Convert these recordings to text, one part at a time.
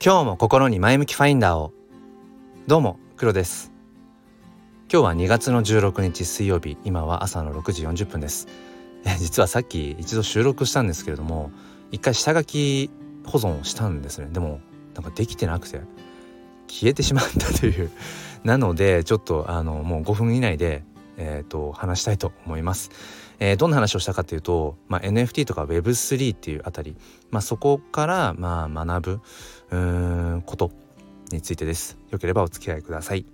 今日も心に前向きファインダーを。どうも黒です。今日は2月の16日水曜日。今は朝の6時40分です。実はさっき一度収録したんですけれども一回下書き保存をしたんですね。でもなんかできてなくて消えてしまったという。なのでちょっとあのもう5分以内でえーと、話したいと思います。えー、どんな話をしたかというと、まあ、NFT とか Web3 っていうあたり、まあ、そこからまあ学ぶうんことについてです。よければお付き合いください。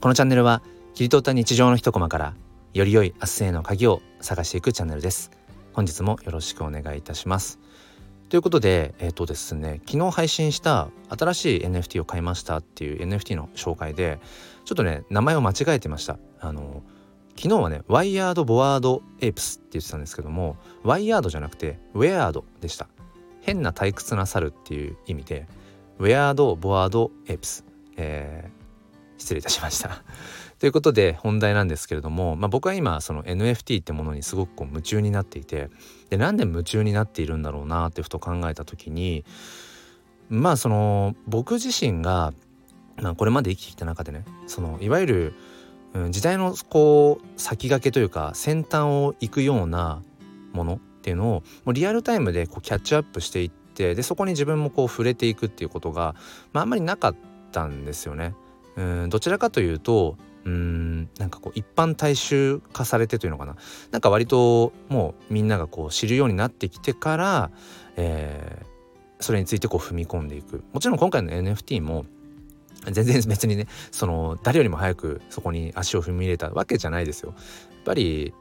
このチャンネルは切り取った日常の一コマからより良い明日への鍵を探していくチャンネルです。本日もよろしくお願いいたします。ということで、えっ、ー、とですね、昨日配信した新しい NFT を買いましたっていう NFT の紹介で、ちょっとね、名前を間違えてました。あの、昨日はね、ワイヤード・ボワード・エイプスって言ってたんですけども、ワイヤードじゃなくて、ウェアードでした。変な退屈な猿っていう意味で、ウェアード・ボワード・エイプス。えー、失礼いたしました。ということで本題なんですけれども、まあ、僕は今その NFT ってものにすごくこう夢中になっていてでなんで夢中になっているんだろうなってふと考えた時にまあその僕自身が、まあ、これまで生きてきた中でねそのいわゆる、うん、時代のこう先駆けというか先端を行くようなものっていうのをもうリアルタイムでこうキャッチアップしていってでそこに自分もこう触れていくっていうことが、まあ、あんまりなかったんですよね。うんどちらかというとうん。なんかこう一般大衆化されてというのかな。なんか割ともうみんながこう知るようになってきてから、えー、それについてこう踏み込んでいく。もちろん今回の NFT も全然別にねその誰よりも早くそこに足を踏み入れたわけじゃないですよ。やっぱり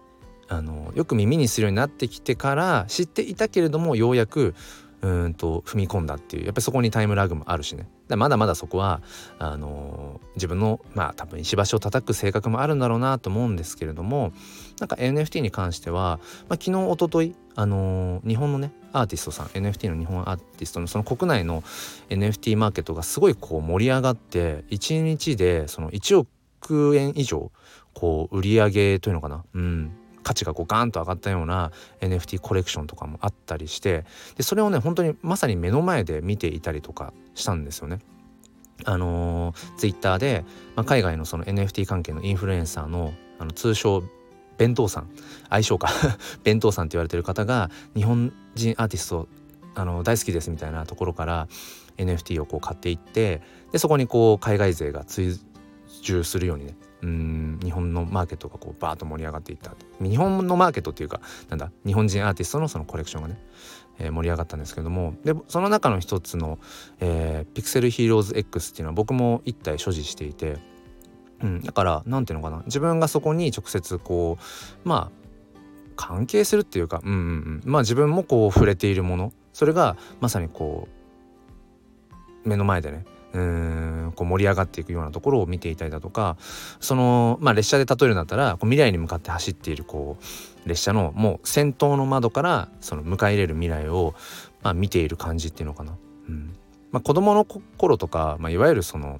あのよく耳にするようになってきてから知っていたけれどもようやくうんと踏み込んだっていうやっぱりそこにタイムラグもあるしね。まだまだそこはあのー、自分のまあ多分石橋を叩く性格もあるんだろうなと思うんですけれどもなんか NFT に関しては、まあ、昨日おとといあのー、日本のねアーティストさん NFT の日本アーティストのその国内の NFT マーケットがすごいこう盛り上がって1日でその1億円以上こう売り上げというのかな。うん。価値がこうガーンと上がったような NFT コレクションとかもあったりしてでそれをね本当にまさに目の前で見ていたりとかしたんですよね。あのー、ツイッターで、まあ、海外のその NFT 関係のインフルエンサーのあの通称弁当さん相性か 弁当さんって言われてる方が日本人アーティストあの大好きですみたいなところから NFT をこう買っていってでそこにこう海外勢が追従するようにね。うん日本のマーケットがこうバーッと盛り上がっていった。日本のマーケットっていうかなんだ日本人アーティストのそのコレクションがね、えー、盛り上がったんですけども。でその中の一つの、えー、ピクセルヒーローズ X っていうのは僕も一体所持していて、うん、だから何ていうのかな。自分がそこに直接こうまあ関係するっていうか、うんうんうん、まあ自分もこう触れているもの。それがまさにこう目の前でねうんこう盛り上がっていくようなところを見ていたりだとかその、まあ、列車で例えるんだったらこう未来に向かって走っているこう列車のもう先頭の窓からその迎え入れる未来を、まあ、見ている感じっていうのかな。うんまあ、子供の頃とか、まあ、いわゆるその、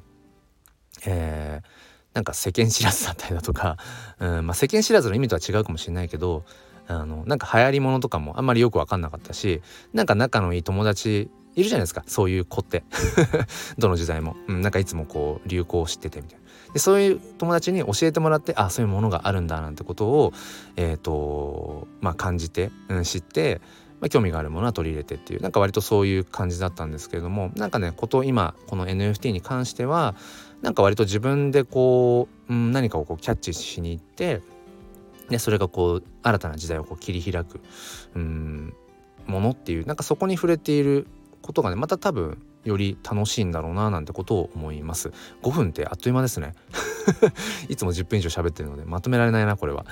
えー、なんか世間知らずだったりだとか、うんまあ、世間知らずの意味とは違うかもしれないけどあのなんか流行りものとかもあんまりよく分かんなかったしなんか仲のいい友達いるじゃないですか。そういう子って。どの時代も、うん、なんかいつもこう流行を知っててみたいな。でそういう友達に教えてもらってあそういうものがあるんだなんてことをえっ、ー、とまあ感じて、うん、知ってまあ、興味があるものは取り入れてっていうなんか割とそういう感じだったんですけれどもなんかねこと今この NFT に関してはなんか割と自分でこう、うん、何かをこうキャッチしに行ってでそれがこう新たな時代をこう切り開く、うん、ものっていうなんかそこに触れていることがねまた多分より楽しいんだろうななんてことを思います。5分ってあっという間ですね。いつも10分以上喋ってるのでまとめられないなこれは。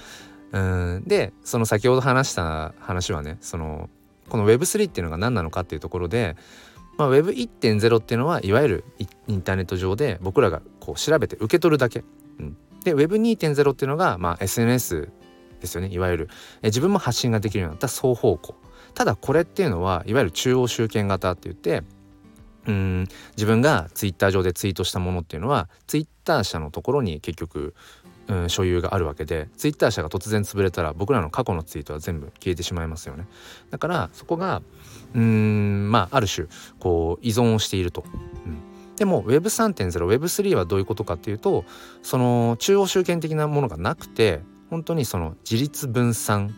うんでその先ほど話した話はねそのこの Web3 っていうのが何なのかっていうところで、まあ、Web1.0 っていうのはいわゆるインターネット上で僕らがこう調べて受け取るだけ、うん、で Web2.0 っていうのが、まあ、SNS ですよねいわゆる。え自分も発信ができるようになった双方向。ただこれっていうのはいわゆる中央集権型って言ってうん自分がツイッター上でツイートしたものっていうのはツイッター社のところに結局うん、所有があるわけでツイッター社が突然潰れたら僕らの過去のツイートは全部消えてしまいますよね。だからそこがうんまあある種こう依存をしていると、うん、でも Web3.0 Web3 はどういうことかっていうとその中央集権的なものがなくて本当にその自立分散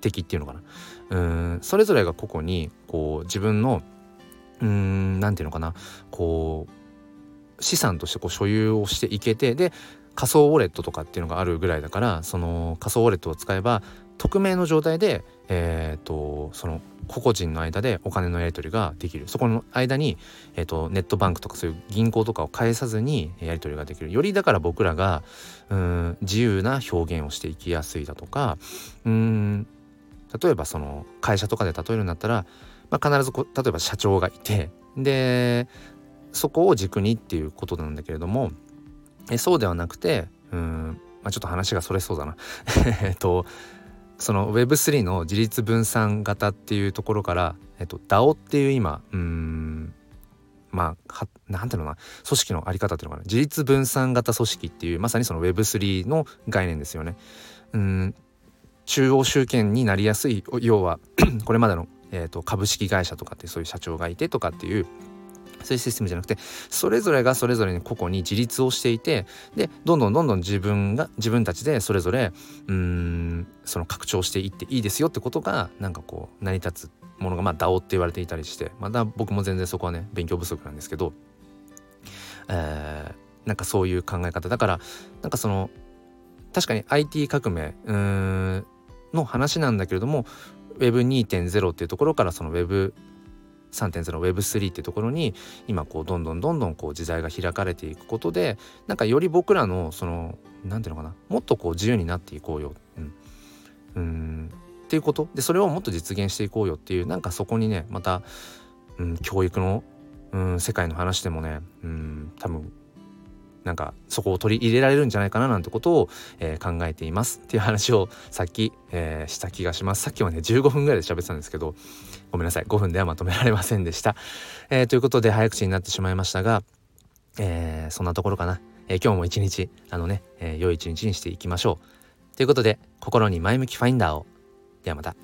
的っていうのかな。うんそれぞれが個々にこう自分のうん何て言うのかな。こう資産としてこう所有をしていけてで仮想ウォレットとかっていうのがあるぐらいだからその仮想ウォレットを使えば匿名の状態で、えーとその個々人の間でお金のやり取りができる。そこの間に、えーと、ネットバンクとかそういう銀行とかを介さずにやり取りができる。よりだから僕らがうん自由な表現をしていきやすいだとかうん例えばその会社とかで例えるんだったら、まあ、必ずこ例えば社長がいてでそこを軸にっていうことなんだけれどもえそうではなくてうん、まあ、ちょっと話がそれそうだな。えっとその Web3 の自立分散型っていうところから、えっと、DAO っていう今うんまあ何ていうのかな組織の在り方っていうのかな自立分散型組織っていうまさにその Web3 の概念ですよね。うん中央集権になりやすい要は これまでの、えーと株式会社とかってそういう社長がいてとかっていうそういうシステムじゃなくてそれぞれがそれぞれに個々に自立をしていてでどんどんどんどん自分が自分たちでそれぞれうんその拡張していっていいですよってことがなんかこう成り立つものがまあ DAO って言われていたりしてまだ僕も全然そこはね勉強不足なんですけど、えー、なんかそういう考え方。だからなんかその確かに IT 革命うんの話なんだけれども Web2.0 っていうところからその Web 3.0 Web3 ってところに今こうどんどんどんどんこう時代が開かれていくことでなんかより僕らのその何ていうのかなもっとこう自由になっていこうよ、うん、うん。っていうこと。でそれをもっと実現していこうよっていうなんかそこにねまた、うん、教育の、うん、世界の話でもね、うん、多分なんかそこを取り入れられるんじゃないかななんてことを、えー、考えていますっていう話をさっき、えー、した気がします。さっきはね15分ぐらいで喋ってたんですけどごめんなさい。5分ではまとめられませんでした、えー、ということで早口になってしまいましたが、えそんなところかな、え今日も一日あのね、え良い一日にしていきましょう。ということで心に前向きファインダーを。ではまた。